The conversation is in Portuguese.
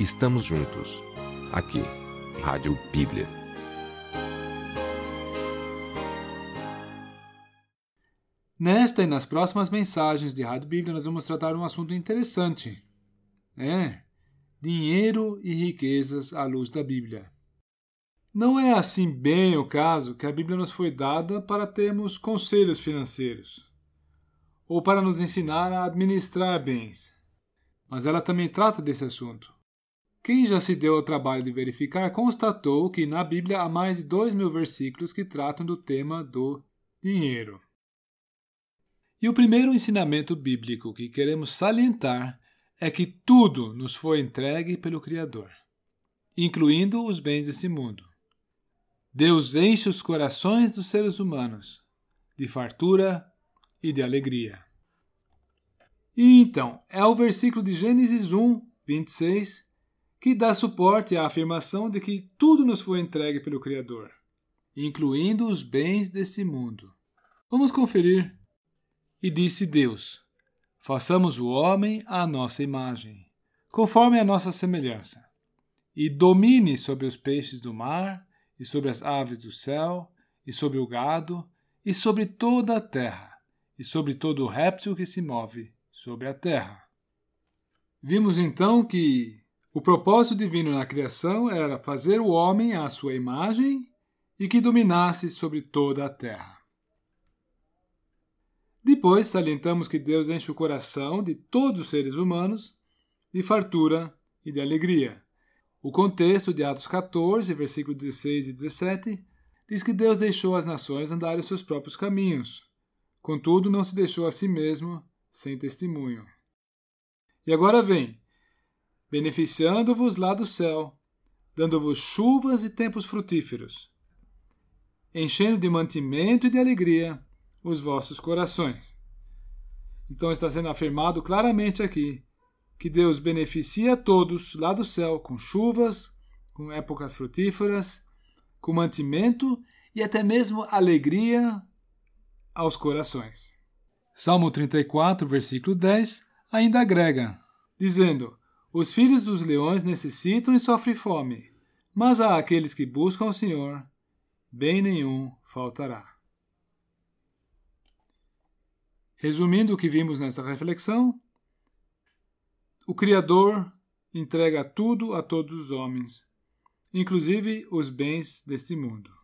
Estamos juntos. Aqui, Rádio Bíblia. Nesta e nas próximas mensagens de Rádio Bíblia, nós vamos tratar um assunto interessante. É, dinheiro e riquezas à luz da Bíblia. Não é assim bem o caso que a Bíblia nos foi dada para termos conselhos financeiros ou para nos ensinar a administrar bens. Mas ela também trata desse assunto. Quem já se deu ao trabalho de verificar constatou que na Bíblia há mais de dois mil versículos que tratam do tema do dinheiro. E o primeiro ensinamento bíblico que queremos salientar é que tudo nos foi entregue pelo Criador, incluindo os bens desse mundo. Deus enche os corações dos seres humanos de fartura e de alegria. E então, é o versículo de Gênesis 1, 26, que dá suporte à afirmação de que tudo nos foi entregue pelo Criador, incluindo os bens desse mundo. Vamos conferir. E disse Deus: Façamos o homem à nossa imagem, conforme a nossa semelhança, e domine sobre os peixes do mar e sobre as aves do céu, e sobre o gado, e sobre toda a terra, e sobre todo o réptil que se move sobre a terra. Vimos então que o propósito divino na criação era fazer o homem à sua imagem e que dominasse sobre toda a terra. Depois salientamos que Deus enche o coração de todos os seres humanos de fartura e de alegria, o contexto de Atos 14, versículos 16 e 17, diz que Deus deixou as nações andarem seus próprios caminhos. Contudo, não se deixou a si mesmo sem testemunho. E agora vem, beneficiando-vos lá do céu, dando-vos chuvas e tempos frutíferos, enchendo de mantimento e de alegria os vossos corações. Então está sendo afirmado claramente aqui que Deus beneficia a todos lá do céu com chuvas, com épocas frutíferas, com mantimento e até mesmo alegria aos corações. Salmo 34, versículo 10 ainda agrega, dizendo: Os filhos dos leões necessitam e sofrem fome, mas a aqueles que buscam o Senhor, bem nenhum faltará. Resumindo o que vimos nessa reflexão, o Criador entrega tudo a todos os homens, inclusive os bens deste mundo.